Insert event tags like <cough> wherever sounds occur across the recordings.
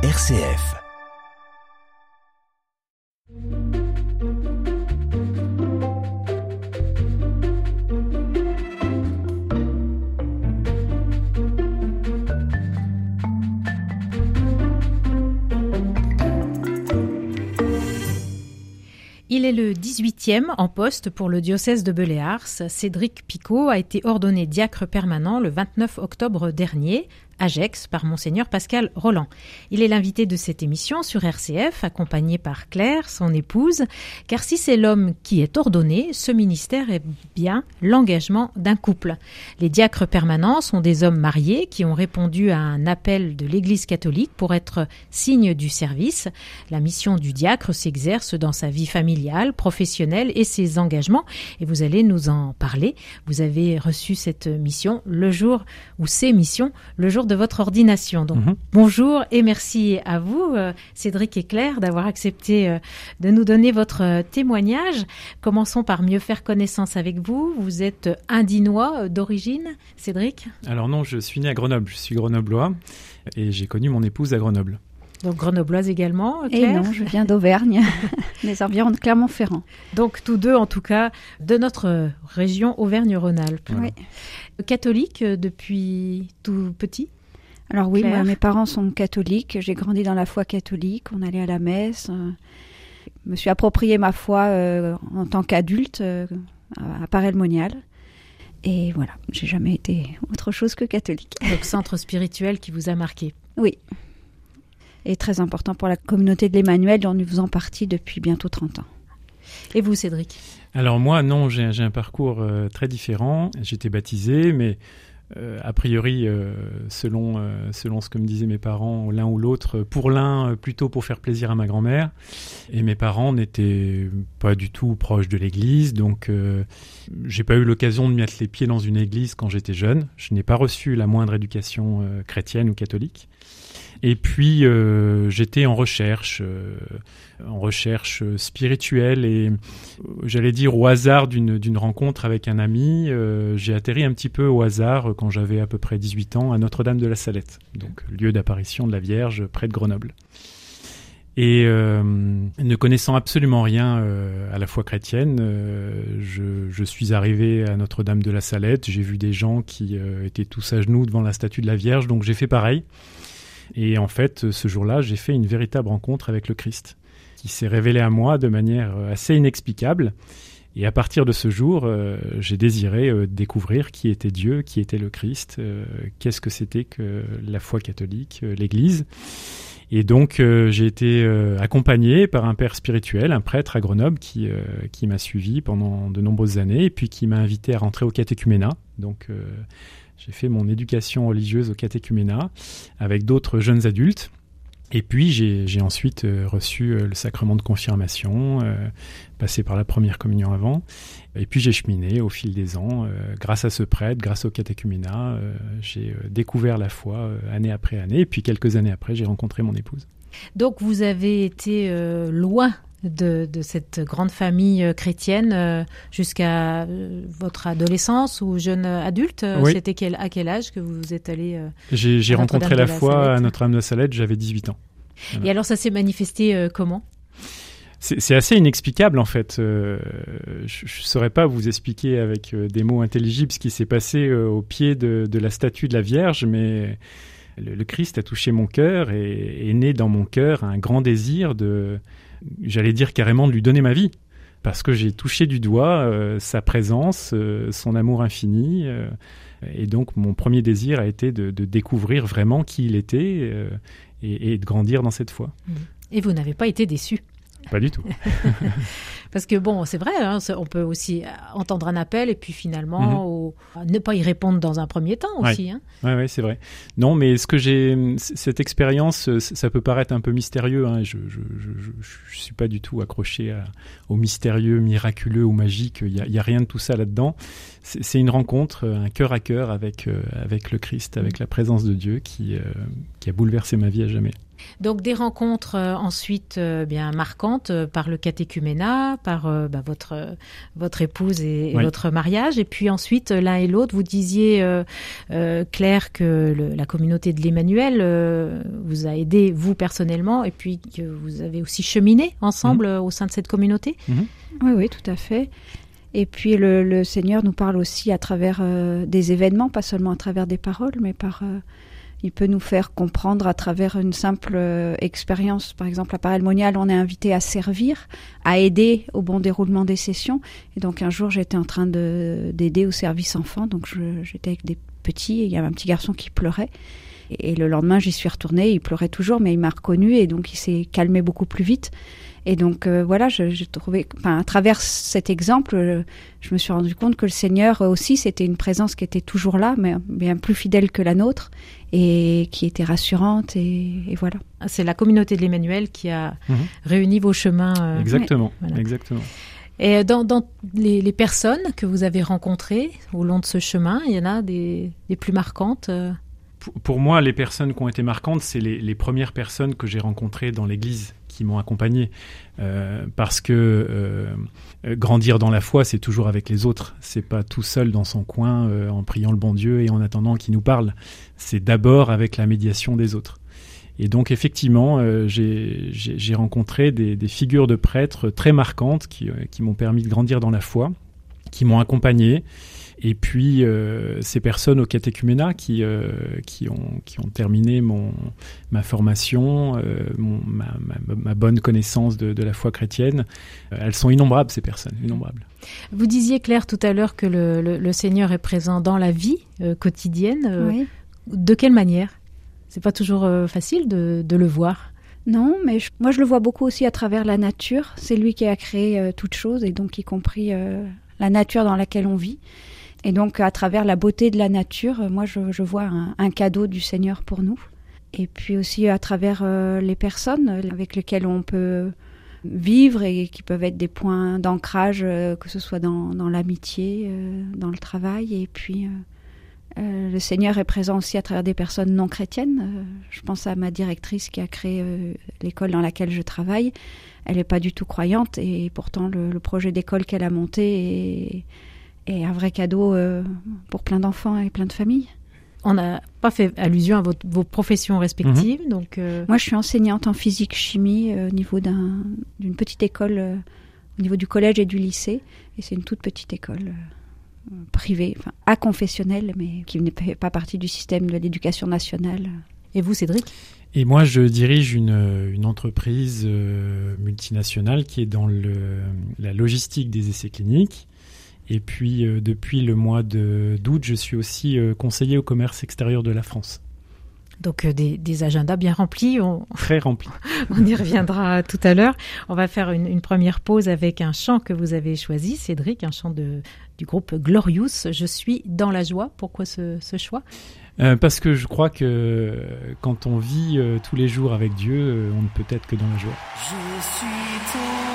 RCF. Il est le 18e en poste pour le diocèse de Beléars. Cédric Picot a été ordonné diacre permanent le 29 octobre dernier à Gex par monseigneur Pascal Roland. Il est l'invité de cette émission sur RCF, accompagné par Claire, son épouse, car si c'est l'homme qui est ordonné, ce ministère est bien l'engagement d'un couple. Les diacres permanents sont des hommes mariés qui ont répondu à un appel de l'Église catholique pour être signe du service. La mission du diacre s'exerce dans sa vie familiale, professionnelle et ses engagements, et vous allez nous en parler. Vous avez reçu cette mission le jour, ou ces missions, le jour de votre ordination. Donc, Mhm. bonjour et merci à vous, euh, Cédric et Claire, d'avoir accepté euh, de nous donner votre euh, témoignage. Commençons par mieux faire connaissance avec vous. Vous êtes indinois euh, d'origine, Cédric? Alors non, je suis né à Grenoble, je suis grenoblois et j'ai connu mon épouse à Grenoble. donc grenobloise également, Et non, je viens d'Auvergne, <laughs> les environs de Clermont-Ferrand. Donc tous deux, en tout cas, de notre région Auvergne-Rhône-Alpes. Voilà. Oui. Catholique depuis tout petit? Alors oui, moi, mes parents sont catholiques, j'ai grandi dans la foi catholique, on allait à la messe. euh, je me suis approprié ma foi euh, en tant qu'adulte euh, à à Paray-le-Monial. Et voilà, j'ai jamais été autre chose que catholique. <laughs> Donc centre spirituel qui vous a marqué. Oui. Et très important pour la communauté de l'Emmanuel dont nous faisons partie depuis bientôt 30 ans. Et vous, Cédric? Alors moi, non, j'ai j'ai un parcours euh, très différent. J'étais baptisé, mais euh, a priori, euh, selon, euh, selon ce que me disaient mes parents, l'un ou l'autre, pour l'un, euh, plutôt pour faire plaisir à ma grand-mère. Et mes parents n'étaient pas du tout proches de l'église, donc j'ai pas eu l'occasion de mettre les pieds dans une église quand j'étais jeune. Je n'ai pas reçu la moindre éducation chrétienne ou catholique. Et puis euh, j'étais en recherche, euh, en recherche spirituelle et euh, j'allais dire au hasard d'une rencontre avec un ami, euh, j'ai atterri un petit peu au hasard quand j'avais à peu près 18 ans à Notre-Dame de la Salette, donc lieu d'apparition de la Vierge près de Grenoble. Et euh, ne connaissant absolument rien euh, à la foi chrétienne, euh, je, je suis arrivé à Notre-Dame de la Salette. J'ai vu des gens qui euh, étaient tous à genoux devant la statue de la Vierge, donc j'ai fait pareil. Et en fait, ce jour-là, j'ai fait une véritable rencontre avec le Christ, qui s'est révélé à moi de manière euh, assez inexplicable. Et à partir de ce jour, euh, j'ai désiré euh, découvrir qui était Dieu, qui était le Christ, qu'est-ce que c'était que la foi catholique, l'Église. Et donc, j'ai été accompagné par un père spirituel, un prêtre à Grenoble, qui, qui m'a suivi pendant de nombreuses années, et puis qui m'a invité à rentrer au catéchuménat. Donc, j'ai fait mon éducation religieuse au catéchuménat avec d'autres jeunes adultes. Et puis j'ai ensuite euh, reçu euh, le sacrement de confirmation, euh, passé par la première communion avant. Et puis j'ai cheminé au fil des ans. grâce à ce prêtre, grâce au catéchuménat, j'ai découvert la foi année après année. Et puis quelques années après, j'ai rencontré mon épouse. Donc vous avez été loin de, de cette grande famille euh, chrétienne euh, jusqu'à euh, votre adolescence ou jeune adulte. Oui. C'était quel, à quel âge que vous êtes allé J'ai rencontré la la foi Salette. à Notre-Dame de la Salette, j'avais 18 ans. Voilà. Et alors ça s'est manifesté comment? C'est c'est assez inexplicable en fait. Euh, je ne saurais pas vous expliquer avec euh, des mots intelligibles ce qui s'est passé euh, au pied de, de la statue de la Vierge, mais le, le Christ a touché mon cœur et est né dans mon cœur un grand désir de, j'allais dire carrément de lui donner ma vie. Parce que j'ai touché du doigt euh, sa présence, euh, son amour infini. euh, et donc mon premier désir a été de, découvrir vraiment qui il était et, et de grandir dans cette foi. Et vous n'avez pas été déçu? Pas du tout. <laughs> Parce que bon, c'est vrai, hein, on peut aussi euh, entendre un appel et puis finalement au- ne pas y répondre dans un premier temps aussi. hein. Ouais, ouais, c'est vrai. Non, mais ce que j'ai, cette expérience, euh, ça peut paraître un peu mystérieux. Hein, je, je, je, je, je suis pas du tout accroché à- au mystérieux, miraculeux ou magique. Il y a, rien de tout ça là-dedans. C'est une rencontre, euh, un cœur à cœur avec avec le Christ, avec la présence de Dieu qui euh, qui a bouleversé ma vie à jamais. Donc des rencontres euh, ensuite euh, bien marquantes euh, par le catéchuménat, par bah, votre votre épouse et, votre mariage, et puis ensuite l'un et l'autre. Vous disiez Claire que la communauté de l'Emmanuel vous a aidé vous personnellement, et puis que vous avez aussi cheminé ensemble mhm. au sein de cette communauté. Mhm. Oui, oui, tout à fait. Et puis le, le, Seigneur nous parle aussi à travers des événements, pas seulement à travers des paroles, mais par il peut nous faire comprendre à travers une simple euh, expérience. Par exemple, à Paris Monial, on est invité à servir, à aider au bon déroulement des sessions. Et donc un jour, j'étais en train d'aider au service enfant. Donc j'étais avec des petits et il y avait un petit garçon qui pleurait. Et, le lendemain, j'y suis retournée. Il pleurait toujours, mais il m'a reconnu et donc il s'est calmé beaucoup plus vite. Et donc euh, voilà, j'ai trouvé, enfin, à travers cet exemple, euh, je me suis rendu compte que le Seigneur aussi, c'était une présence qui était toujours là, mais bien plus fidèle que la nôtre, et qui était rassurante. Et, voilà. Ah, c'est la communauté de l'Emmanuel qui a mhm. réuni vos chemins. Euh, exactement, exactement. Et dans, dans les, les, personnes que vous avez rencontrées au long de ce chemin, il y en a des, des plus marquantes pour moi, les personnes qui ont été marquantes, c'est les, premières personnes que j'ai rencontrées dans l'Église qui m'ont accompagné. Euh, parce que euh, grandir dans la foi, c'est toujours avec les autres. C'est pas tout seul dans son coin euh, en priant le bon Dieu et en attendant qu'il nous parle. C'est d'abord avec la médiation des autres. Et donc effectivement, j'ai rencontré des, des, figures de prêtres très marquantes qui, qui m'ont permis de grandir dans la foi, qui m'ont accompagné et puis euh, ces personnes au catéchuménat qui, euh, qui, ont, qui ont terminé mon, ma formation, euh, mon, ma, ma, bonne connaissance de, de, la foi chrétienne, elles sont innombrables ces personnes, innombrables. Vous disiez Claire tout à l'heure que le, le, Seigneur est présent dans la vie quotidienne. Oui. De quelle manière? C'est pas toujours facile de, de, le voir? Non, mais moi je le vois beaucoup aussi à travers la nature. C'est lui qui a créé toute chose et donc y compris la nature dans laquelle on vit. Et donc, à travers la beauté de la nature, euh, moi, je, vois un, cadeau du Seigneur pour nous. Et puis aussi à travers euh, les personnes avec lesquelles on peut vivre et qui peuvent être des points d'ancrage, euh, que ce soit dans, l'amitié, dans le travail. Et puis, le Seigneur est présent aussi à travers des personnes non chrétiennes. je pense à ma directrice qui a créé l'école dans laquelle je travaille. Elle n'est pas du tout croyante et pourtant le, le projet d'école qu'elle a monté est et un vrai cadeau euh, pour plein d'enfants et plein de familles. On n'a pas fait allusion à vos professions respectives. Mhm. donc euh, Moi, je suis enseignante en physique-chimie euh, au niveau d'une petite école, au niveau du collège et du lycée. Et c'est une toute petite école privée, enfin, à confessionnelle, mais qui ne fait pas partie du système de l'éducation nationale. Et vous, Cédric? Et moi, je dirige une, une entreprise multinationale qui est dans le, la logistique des essais cliniques. Et puis, euh, depuis le mois d'août, je suis aussi euh, conseiller au commerce extérieur de la France. Donc euh, des, des, agendas bien remplis. On... Très remplis. <laughs> on y reviendra tout à l'heure. On va faire une, une, première pause avec un chant que vous avez choisi, Cédric, un chant de, du groupe Glorious. Je suis dans la joie. Pourquoi ce, ce choix? Euh, Parce que je crois que quand on vit euh, tous les jours avec Dieu, on ne peut être que dans la joie. Je suis dans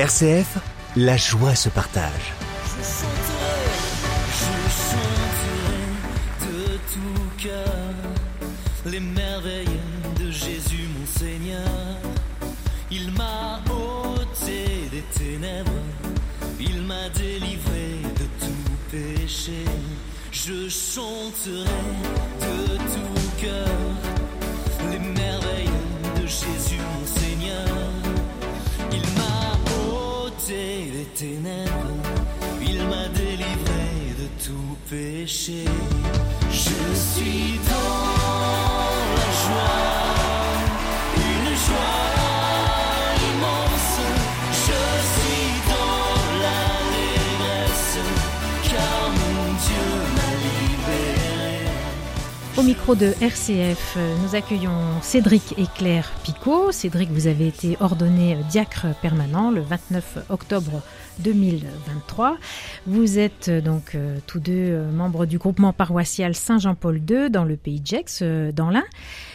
RCF, la joie se partage. Je chanterai, je chanterai de tout cœur les merveilles de Jésus mon Seigneur. Il m'a ôté des ténèbres, il m'a délivré de tout péché. Je chanterai de tout cœur ténèbres, il m'a délivré de tout péché. Je suis dans de RCF, nous accueillons Cédric et Claire Picot. Cédric, vous avez été ordonné diacre permanent le 29 octobre 2023. Vous êtes euh, donc euh, tous deux euh, membres du groupement paroissial Saint-Jean-Paul II dans le pays de Gex, dans l'Ain.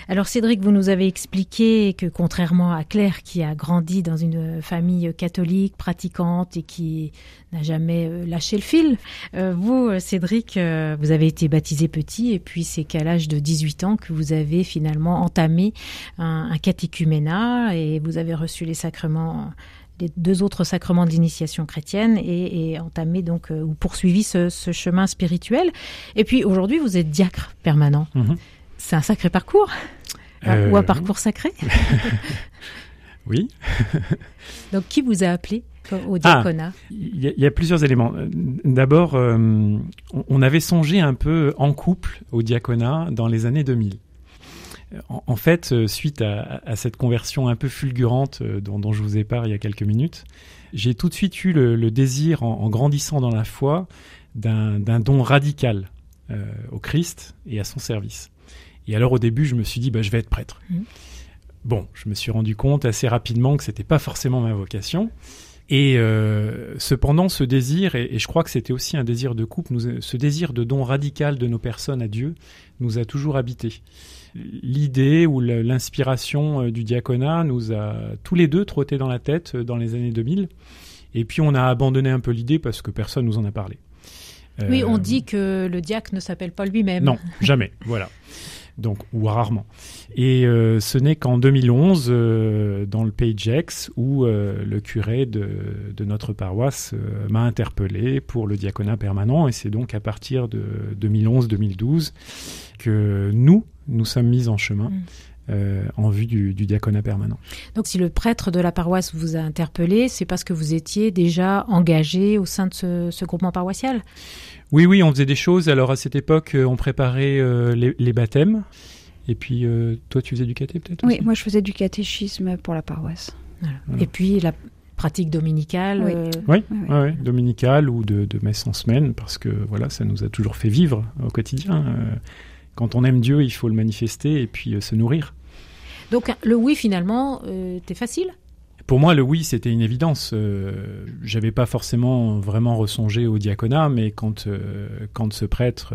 Alors Cédric, vous nous avez expliqué que contrairement à Claire qui a grandi dans une famille catholique pratiquante et qui n'a jamais lâché le fil, vous Cédric, vous avez été baptisé petit et puis c'est qu'à l'âge de 18 ans que vous avez finalement entamé un, un catéchuménat et vous avez reçu les sacrements les deux autres sacrements d'initiation chrétienne et, entamé donc euh, ou poursuivi ce, chemin spirituel. Et puis aujourd'hui, vous êtes diacre permanent. Mhm. C'est un sacré parcours euh, ou un parcours sacré <laughs> Oui. donc qui vous a appelé? Au diaconat Il y, a plusieurs éléments. D'abord, euh, on avait songé un peu en couple au diaconat dans les années 2000 en, fait, euh, suite à, cette conversion un peu fulgurante euh, dont, je vous ai parlé il y a quelques minutes, j'ai tout de suite eu le, désir, en, grandissant dans la foi, d'un don radical euh, au Christ et à son service. Et alors au début, je me suis dit, bah, je vais être prêtre. Mmh. Bon, je me suis rendu compte assez rapidement que c'était pas forcément ma vocation. Et cependant, ce désir, et, je crois que c'était aussi un désir de couple, ce désir de don radical de nos personnes à Dieu, nous a toujours habités l'idée ou l'inspiration euh, du diaconat nous a tous les deux trotté dans la tête euh, dans les années 2000. Et puis on a abandonné un peu l'idée parce que personne nous en a parlé. Oui, on euh, dit que le diacre ne s'appelle pas lui-même. Non, jamais. voilà. Donc, ou rarement. Et ce n'est qu'en 2011, dans le Pays Gex, où le curé de, de notre paroisse m'a interpellé pour le diaconat permanent. Et c'est donc à partir de 2011-2012 que nous, nous sommes mis en chemin. Mm. Euh, en vue du, diaconat permanent. Donc si le prêtre de la paroisse vous a interpellé, c'est parce que vous étiez déjà engagé au sein de ce, groupement paroissial? Oui, oui, on faisait des choses. Alors à cette époque, euh, on préparait euh, les, baptêmes. Et puis toi, tu faisais du caté peut-être Oui, moi je faisais du catéchisme pour la paroisse. Et puis la pratique dominicale Oui, oui, dominicale ou de, de, messe en semaine, parce que voilà, ça nous a toujours fait vivre au quotidien quand on aime Dieu, il faut le manifester et puis euh, se nourrir. Donc le oui finalement, euh, t'es facile? Pour moi, le oui, c'était une évidence. Euh, J'avais pas forcément vraiment ressongé au diaconat, mais quand euh, quand ce prêtre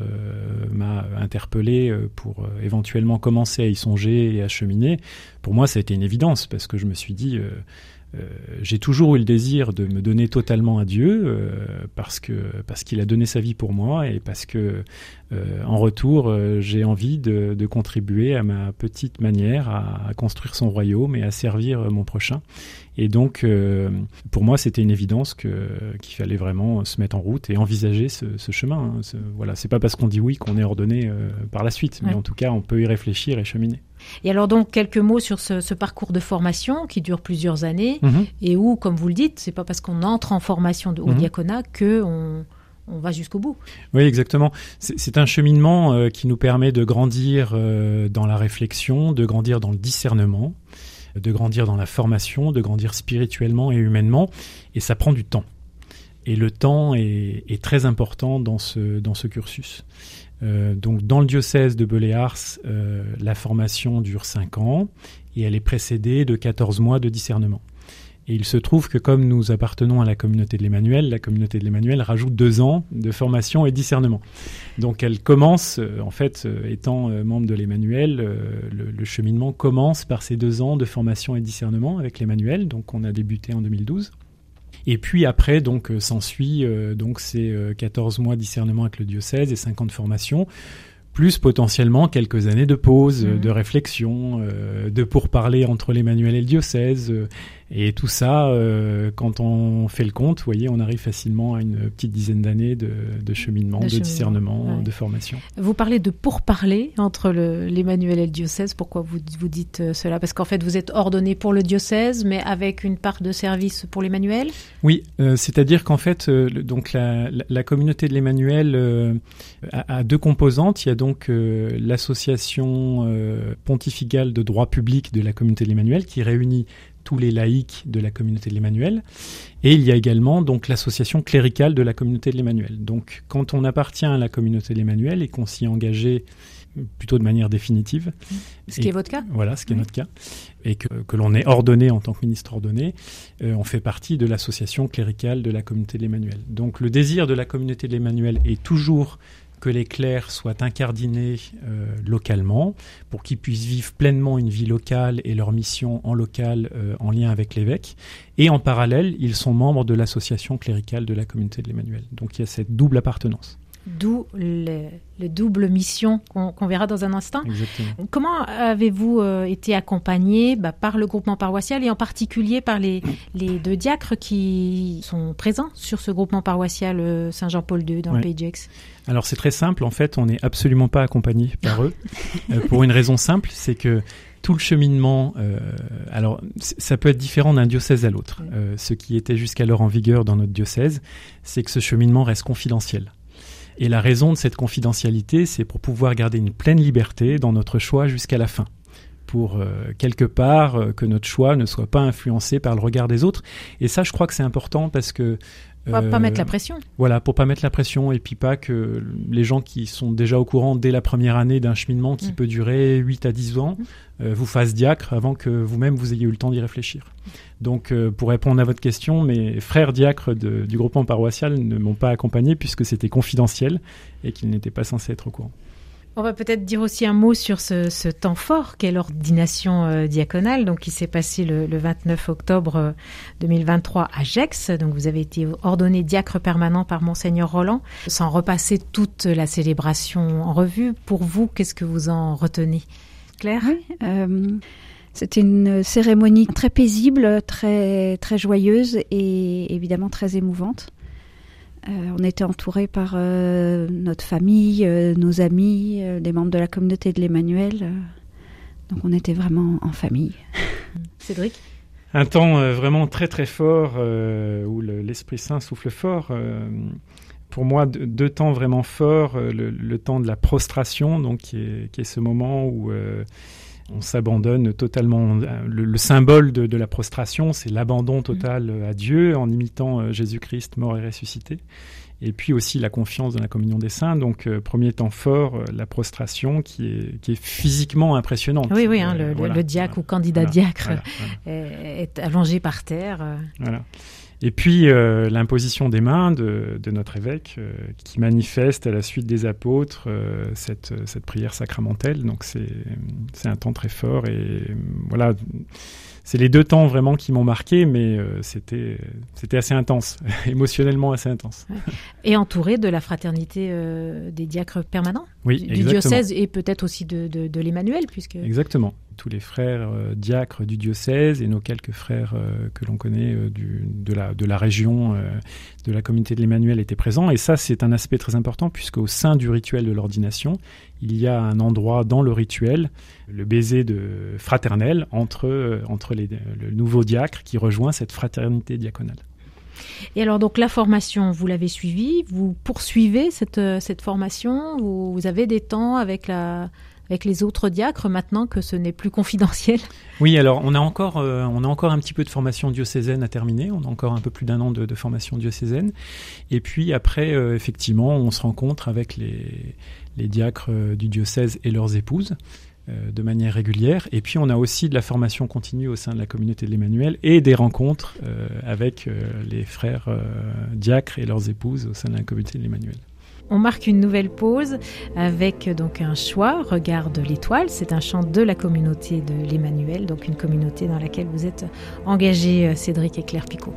m'a interpellé pour éventuellement commencer à y songer et à cheminer, pour moi, ça a été une évidence parce que je me suis dit, euh, j'ai toujours eu le désir de me donner totalement à Dieu euh, parce que parce qu'il a donné sa vie pour moi et parce que euh, en retour j'ai envie de, de, contribuer à ma petite manière à, à, construire son royaume et à servir mon prochain. Et donc pour moi c'était une évidence que qu'il fallait vraiment se mettre en route et envisager ce, ce chemin. Hein. Voilà, c'est pas parce qu'on dit oui qu'on est ordonné par la suite, mais en tout cas on peut y réfléchir et cheminer. Et alors donc quelques mots sur ce, parcours de formation qui dure plusieurs années mhm. et où, comme vous le dites, c'est pas parce qu'on entre en formation de, au mhm. diaconat que on, va jusqu'au bout. Oui, exactement. C'est un cheminement euh, qui nous permet de grandir euh, dans la réflexion, de grandir dans le discernement, de grandir dans la formation, de grandir spirituellement et humainement, et ça prend du temps. Et le temps est, très important dans ce, dans ce cursus. Euh, donc dans le diocèse de Beléars, euh, la formation dure 5 ans et elle est précédée de 14 mois de discernement. Et il se trouve que comme nous appartenons à la communauté de l'Emmanuel, la communauté de l'Emmanuel rajoute deux ans de formation et discernement. Donc elle commence, euh, en fait, étant membre de l'Emmanuel, le, le, cheminement commence par ces deux ans de formation et discernement avec l'Emmanuel. Donc on a débuté en 2012. Et puis après, donc, euh, s'ensuit euh, donc ces 14 euh, mois de discernement avec le diocèse et 50 formations plus potentiellement quelques années de pause, mmh. de réflexion, de pourparler entre l'Emmanuel et le diocèse, et tout ça, euh, quand on fait le compte, vous voyez, on arrive facilement à une petite dizaine d'années de, cheminement, de, discernement, de formation. Vous parlez de pourparler entre l'Emmanuel et le diocèse. Pourquoi vous, vous dites euh, cela? Parce qu'en fait, vous êtes ordonné pour le diocèse, mais avec une part de service pour l'Emmanuel? Oui, euh, c'est-à-dire qu'en fait, donc la, communauté de l'Emmanuel a, a, deux composantes. Il y a donc l'association pontificale de droit public de la communauté de l'Emmanuel qui réunit tous les laïcs de la communauté de l'Emmanuel. Et il y a également donc l'association cléricale de la communauté de l'Emmanuel. Donc quand on appartient à la communauté de l'Emmanuel et qu'on s'y est engagé plutôt de manière définitive. Ce qui est votre cas Voilà, ce qui est notre cas. Et que, que l'on est ordonné en tant que ministre ordonné, euh, on fait partie de l'association cléricale de la communauté de l'Emmanuel. Donc le désir de la communauté de l'Emmanuel est toujours que les clercs soient incardinés euh, localement pour qu'ils puissent vivre pleinement une vie locale et leur mission en local euh, en lien avec l'évêque. Et en parallèle, ils sont membres de l'association cléricale de la communauté de l'Emmanuel. Donc il y a cette double appartenance. D'où le, le double mission qu'on verra dans un instant. Exactement. Comment avez-vous euh, été accompagné bah, par le groupement paroissial et en particulier par les, les deux diacres qui sont présents sur ce groupement paroissial Saint-Jean-Paul II dans Ouais. le Pays Alors c'est très simple, en fait, on n'est absolument pas accompagné par eux, euh, pour une raison simple, c'est que tout le cheminement, euh, alors ça peut être différent d'un diocèse à l'autre. Ouais. Euh, ce qui était jusqu'alors en vigueur dans notre diocèse, c'est que ce cheminement reste confidentiel. Et la raison de cette confidentialité, c'est pour pouvoir garder une pleine liberté dans notre choix jusqu'à la fin. Pour euh, quelque part euh, que notre choix ne soit pas influencé par le regard des autres. Et ça, je crois que c'est important parce que Va pas euh, mettre la pression. voilà, pour pas mettre la pression et puis pas que les gens qui sont déjà au courant dès la première année d'un cheminement qui Mm. peut durer 8 à 10 ans euh, vous fassent diacre avant que vous-même vous ayez eu le temps d'y réfléchir. Donc euh, pour répondre à votre question, mes frères diacres de- du groupement paroissial ne m'ont pas accompagné puisque c'était confidentiel et qu'ils n'étaient pas censés être au courant. On va peut-être dire aussi un mot sur ce, ce temps fort qu'est l'ordination euh, diaconale, donc qui s'est passé le, le 29 octobre euh, 2023 à Gex. Donc vous avez été ordonné diacre permanent par monseigneur Roland. Sans repasser toute la célébration en revue, pour vous, qu'est-ce que vous en retenez, Claire? Euh, c'était une cérémonie très paisible, très, très joyeuse et évidemment très émouvante. Euh, on était entouré par euh, notre famille, euh, nos amis, euh, des membres de la communauté de l'Emmanuel. donc on était vraiment en famille. <laughs> Cédric? Un temps euh, vraiment très très fort euh, où le- l'Esprit Saint souffle fort. euh, pour moi, deux, deux temps vraiment forts. le, le temps de la prostration, donc qui est, qui est ce moment où euh, on s'abandonne totalement. Le, le symbole de, de la prostration, c'est l'abandon total euh, à Dieu en imitant euh, Jésus-Christ mort et ressuscité. Et puis aussi la confiance dans la communion des saints. Donc, euh, premier temps fort, euh, la prostration qui est, qui est physiquement impressionnante. Oui, oui, hein, le, le- voilà, le diacre voilà, ou candidat voilà, diacre est, allongé par terre. Voilà. Et puis euh, l'imposition des mains de, de notre évêque euh, qui manifeste à la suite des apôtres euh, cette, cette prière sacramentelle. Donc c'est un temps très fort et voilà. C'est les deux temps vraiment qui m'ont marqué, mais euh, c'était c'était assez intense, <laughs> émotionnellement assez intense. Et entouré de la fraternité euh, des diacres permanents? Oui, du, exactement. diocèse et peut-être aussi de, de, de l'Emmanuel, puisque Exactement. Tous les frères euh, diacres du diocèse et nos quelques frères euh, que l'on connaît euh, du, de, la, de la région, de la communauté de l'Emmanuel étaient présents. Et ça, c'est un aspect très important puisqu'au sein du rituel de l'ordination, il y a un endroit dans le rituel, le baiser de fraternel entre, entre les, le nouveau diacre qui rejoint cette fraternité diaconale. Et alors donc la formation, vous l'avez suivie, vous poursuivez cette, euh, cette formation, vous, avez des temps avec, la, avec les autres diacres maintenant que ce n'est plus confidentiel? Oui, alors on a encore, euh, on a encore un petit peu de formation diocésaine à terminer. On a encore un peu plus d'un an de, formation diocésaine. Et puis après, euh, effectivement, on se rencontre avec les, les diacres du diocèse et leurs épouses de manière régulière. Et puis on a aussi de la formation continue au sein de la communauté de l'Emmanuel et des rencontres euh, avec euh, les frères euh, diacres et leurs épouses au sein de la communauté de l'Emmanuel. On marque une nouvelle pause avec euh, donc un choix, Regarde l'étoile. C'est un chant de la communauté de l'Emmanuel, donc une communauté dans laquelle vous êtes engagés, euh, Cédric et Claire Picot.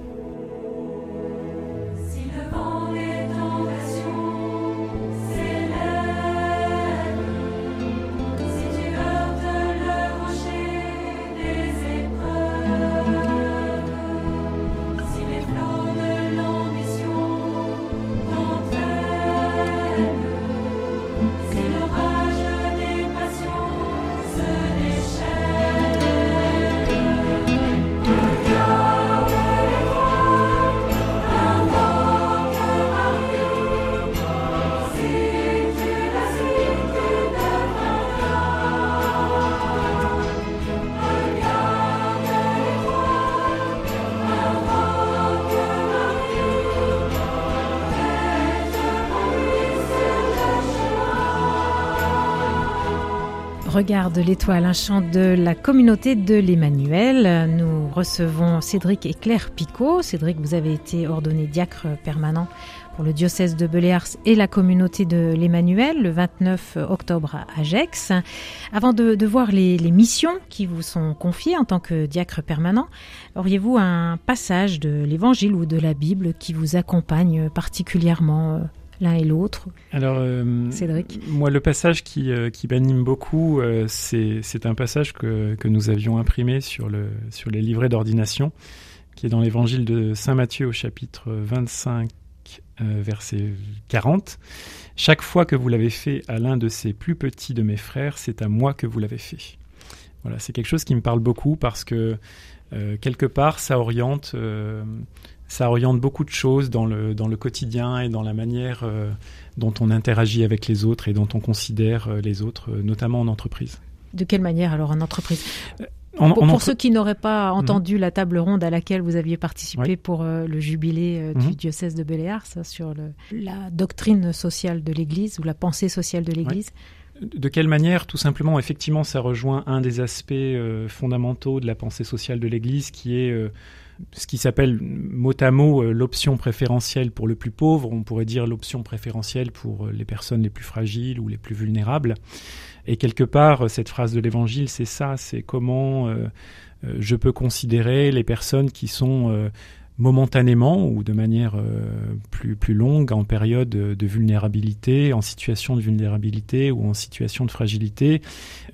Regarde l'étoile, un chant de la communauté de l'Emmanuel. Nous recevons Cédric et Claire Picot. Cédric, vous avez été ordonné diacre permanent pour le diocèse de Beléars et la communauté de l'Emmanuel le 29 octobre à Agex. Avant de, voir les, les missions qui vous sont confiées en tant que diacre permanent, auriez-vous un passage de l'Évangile ou de la Bible qui vous accompagne particulièrement euh, l'un et l'autre Alors, euh, Cédric. moi, le passage qui, euh, qui m'anime beaucoup, euh, c'est un passage que, que nous avions imprimé sur, le, sur les livrets d'ordination, qui est dans l'évangile de Saint Matthieu au chapitre 25, euh, verset 40. Chaque fois que vous l'avez fait à l'un de ces plus petits de mes frères, c'est à moi que vous l'avez fait. Voilà, c'est quelque chose qui me parle beaucoup parce que quelque part, ça oriente, ça oriente beaucoup de choses dans le, dans le quotidien et dans la manière euh, dont on interagit avec les autres et dont on considère euh, les autres, euh, notamment en entreprise. De quelle manière alors en entreprise? En- Pour, en pour entre- ceux qui n'auraient pas entendu la table ronde à laquelle vous aviez participé Oui. pour euh, le jubilé euh, du Mhm. diocèse de Béléars sur le- la doctrine sociale de l'Église ou la pensée sociale de l'Église? De quelle manière Tout simplement, effectivement, ça rejoint un des aspects euh, fondamentaux de la pensée sociale de l'Église, qui est ce qui s'appelle mot à mot euh, l'option préférentielle pour le plus pauvre. On pourrait dire l'option préférentielle pour euh, les personnes les plus fragiles ou les plus vulnérables. Et quelque part, euh, cette phrase de l'Évangile, c'est ça, c'est comment je peux considérer les personnes qui sont momentanément ou de manière euh, plus, plus longue en période de, vulnérabilité, en situation de vulnérabilité ou en situation de fragilité,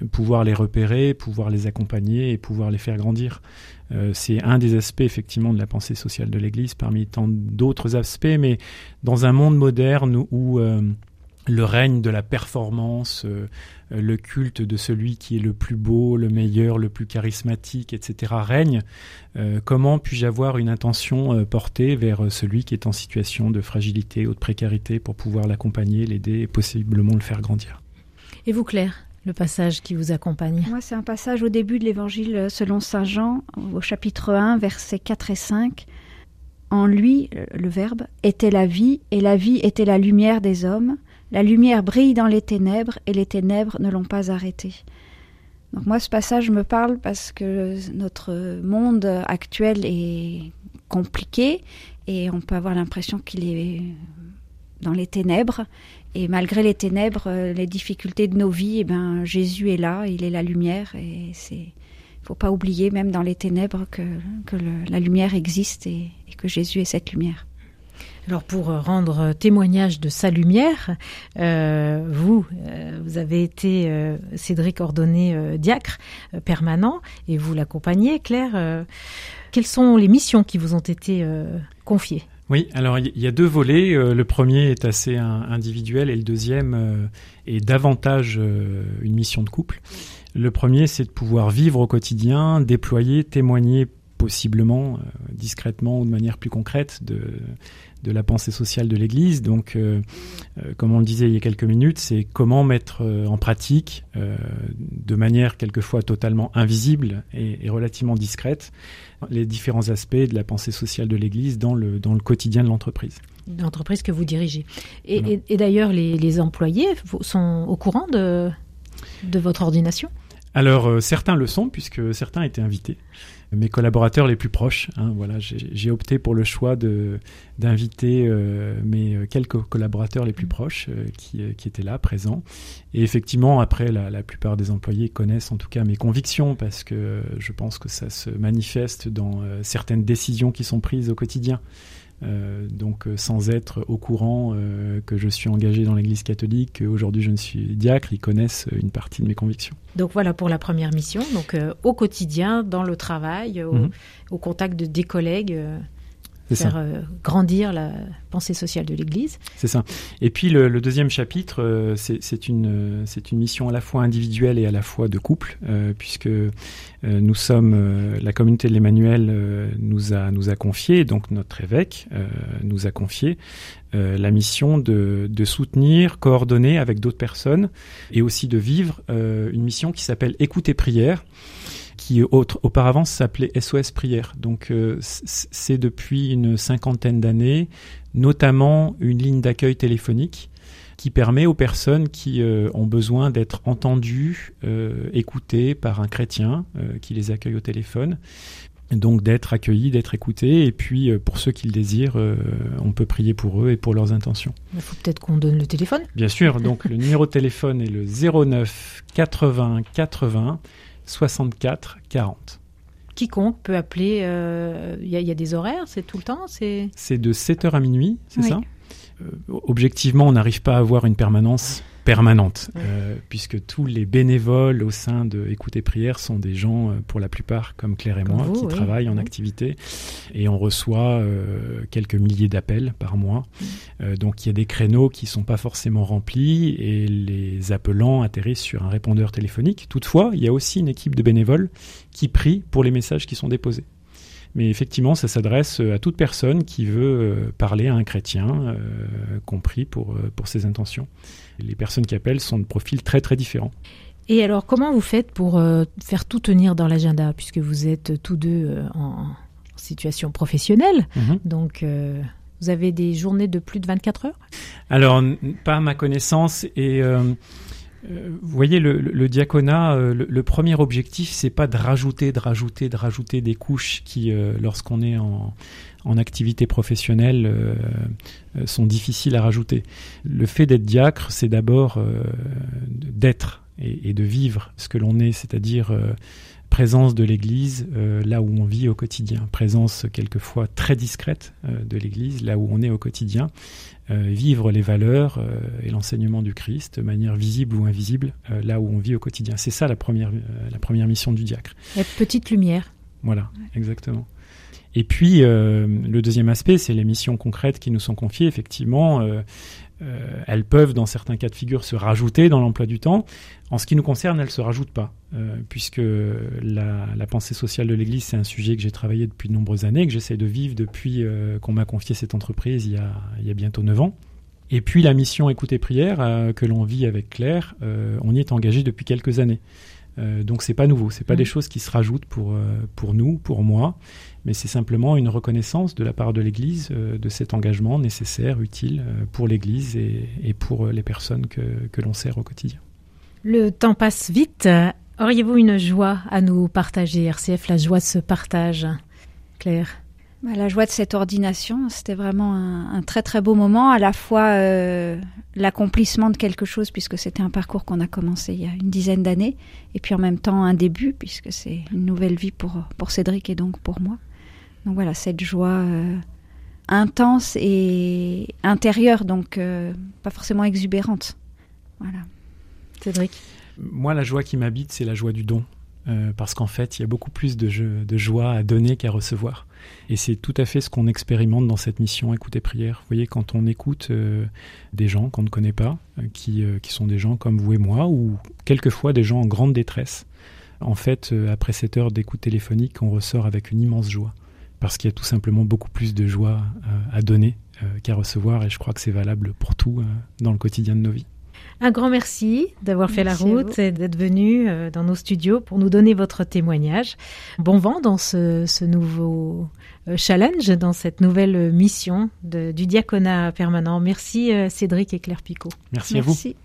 euh, pouvoir les repérer, pouvoir les accompagner et pouvoir les faire grandir. Euh, c'est un des aspects effectivement de la pensée sociale de l'Église parmi tant d'autres aspects, mais dans un monde moderne où le règne de la performance, euh, euh, le culte de celui qui est le plus beau, le meilleur, le plus charismatique, etc. règne, euh, comment puis-je avoir une intention euh, portée vers celui qui est en situation de fragilité ou de précarité pour pouvoir l'accompagner, l'aider et possiblement le faire grandir? Et vous, Claire, le passage qui vous accompagne? Moi, c'est un passage au début de l'évangile selon Saint Jean, au chapitre 1, versets 4 et 5. En lui, le Verbe, était la vie, et la vie était la lumière des hommes. La lumière brille dans les ténèbres, et les ténèbres ne l'ont pas arrêtée. Donc moi, ce passage me parle parce que notre monde actuel est compliqué, et on peut avoir l'impression qu'il est dans les ténèbres. Et malgré les ténèbres, les difficultés de nos vies, eh ben, Jésus est là, il est la lumière. Et c'est, faut pas oublier, même dans les ténèbres, que, la lumière existe et que Jésus est cette lumière. Alors pour euh, rendre témoignage de sa lumière, euh, vous, euh, vous avez été euh, Cédric ordonné euh, diacre euh, permanent et vous l'accompagnez, Claire. euh, quelles sont les missions qui vous ont été euh, confiées? Oui, alors il y a deux volets. Euh, le premier est assez individuel et le deuxième euh, est davantage euh, une mission de couple. Le premier, c'est de pouvoir vivre au quotidien, déployer, témoigner possiblement, euh, discrètement ou de manière plus concrète de, de la pensée sociale de l'Église. Donc, euh, euh, comme on le disait il y a quelques minutes, c'est comment mettre euh, en pratique, euh, de manière quelquefois totalement invisible et, et relativement discrète, les différents aspects de la pensée sociale de l'Église dans le, dans le quotidien de l'entreprise. l'entreprise que vous dirigez. Et, Voilà. et- et d'ailleurs, les, les employés sont au courant de, de votre ordination? Alors euh, certains le sont puisque certains étaient invités. Mes collaborateurs les plus proches, hein, voilà, j'ai j'ai opté pour le choix de d'inviter euh, mes euh, quelques collaborateurs les plus proches euh, qui, euh, qui étaient là, présents. Et effectivement, après, la, la plupart des employés connaissent en tout cas mes convictions parce que euh, je pense que ça se manifeste dans euh, certaines décisions qui sont prises au quotidien. Euh, donc euh, sans être au courant euh, que je suis engagé dans l'Église catholique, qu'aujourd'hui je ne suis diacre, ils connaissent une partie de mes convictions. Donc voilà pour la première mission. Donc euh, au quotidien, dans le travail, au, Mhm. au contact de, des collègues. Faire euh, grandir la pensée sociale de l'Église. C'est ça. Et puis le, le deuxième chapitre, euh, c'est c'est une, euh, c'est une mission à la fois individuelle et à la fois de couple, euh, puisque nous sommes, la communauté de l'Emmanuel nous, a, nous a confié, donc notre évêque nous a confié la mission de, de soutenir, coordonner avec d'autres personnes et aussi de vivre une mission qui s'appelle Écoute et prière qui autre, auparavant s'appelait SOS Prière. Donc euh, c'est depuis une cinquantaine d'années notamment une ligne d'accueil téléphonique qui permet aux personnes qui euh, ont besoin d'être entendues, euh, écoutées par un chrétien qui les accueille au téléphone, donc d'être accueillis, d'être écoutés, et puis pour ceux qui le désirent, on peut prier pour eux et pour leurs intentions. Il faut peut-être qu'on donne le téléphone. Bien sûr, donc le numéro de téléphone est le 09 80 80 64 40. Quiconque peut appeler. euh, Il y, a- il y a des horaires, c'est tout le temps. C'est de 7h à minuit, c'est Oui. ça? Euh, Objectivement, on n'arrive pas à avoir une permanence permanente, Ouais. euh, puisque tous les bénévoles au sein de Écoute et Prière sont des gens, euh, pour la plupart, comme Claire et Comme moi, vous, qui oui. travaillent en Oui. activité, et on reçoit euh, quelques milliers d'appels par mois. Euh, donc il y a des créneaux qui sont pas forcément remplis, et les appelants atterrissent sur un répondeur téléphonique. Toutefois, il y a aussi une équipe de bénévoles qui prie pour les messages qui sont déposés. Mais effectivement, ça s'adresse à toute personne qui veut euh, parler à un chrétien, euh, compris pour, euh, pour ses intentions. Les personnes qui appellent sont de profils très très différents. Et alors, comment vous faites pour euh, faire tout tenir dans l'agenda, puisque vous êtes tous deux euh, en, situation professionnelle? Mhm. Donc, euh, vous avez des journées de plus de 24 heures? Alors, pas à ma connaissance. Et euh, euh, vous voyez, le, le- diaconat, euh, le, le premier objectif, c'est pas de rajouter, de rajouter, de rajouter des couches qui, euh, lorsqu'on est en, en activité professionnelle, euh, sont difficiles à rajouter. Le fait d'être diacre, c'est d'abord d'être et, et de vivre ce que l'on est, c'est-à-dire présence de l'Église euh, là où on vit au quotidien, présence quelquefois très discrète euh, de l'Église là où on est au quotidien, euh, vivre les valeurs et l'enseignement du Christ de manière visible ou invisible là où on vit au quotidien. C'est ça la première, la première mission du diacre. Être petite lumière. Voilà, exactement. Et puis, euh, le deuxième aspect, c'est les missions concrètes qui nous sont confiées. Effectivement, euh, euh, elles peuvent, dans certains cas de figure, se rajouter dans l'emploi du temps. En ce qui nous concerne, elles ne se rajoutent pas, euh, puisque la, pensée sociale de l'Église, c'est un sujet que j'ai travaillé depuis de nombreuses années, que j'essaie de vivre depuis euh, qu'on m'a confié cette entreprise il y a, il y a bientôt neuf ans. Et puis la mission Écoute et Prière, que l'on vit avec Claire, on y est engagé depuis quelques années. Euh, donc c'est pas nouveau, c'est pas Mhm. des choses qui se rajoutent pour, euh, pour nous, pour moi, mais c'est simplement une reconnaissance de la part de l'Église euh, de cet engagement nécessaire, utile euh, pour l'Église et, et pour les personnes que, que l'on sert au quotidien. Le temps passe vite. Auriez-vous une joie à nous partager, RCF, la joie ce partage Claire? La joie de cette ordination, c'était vraiment un, très très beau moment, à la fois euh, l'accomplissement de quelque chose, puisque c'était un parcours qu'on a commencé il y a une dizaine d'années, et puis en même temps un début, puisque c'est une nouvelle vie pour, Cédric et donc pour moi. Donc voilà, cette joie euh, intense et intérieure, donc euh, pas forcément exubérante. Voilà. Cédric? Moi, la joie qui m'habite, c'est la joie du don. Parce qu'en fait, il y a beaucoup plus de joie à donner qu'à recevoir. Et c'est tout à fait ce qu'on expérimente dans cette mission Écoute et Prière. Vous voyez, quand on écoute euh, des gens qu'on ne connaît pas, euh, qui, euh, qui sont des gens comme vous et moi, ou quelquefois des gens en grande détresse, en fait, après cette heure d'écoute téléphonique, on ressort avec une immense joie. Parce qu'il y a tout simplement beaucoup plus de joie à donner qu'à recevoir, et je crois que c'est valable pour tout dans le quotidien de nos vies. Un grand merci d'avoir fait la route et d'être venu euh, dans nos studios pour nous donner votre témoignage. Bon vent dans ce, ce nouveau euh, challenge, dans cette nouvelle mission de- du diaconat permanent. Merci euh, Cédric et Claire Picot. Merci, à vous. Merci.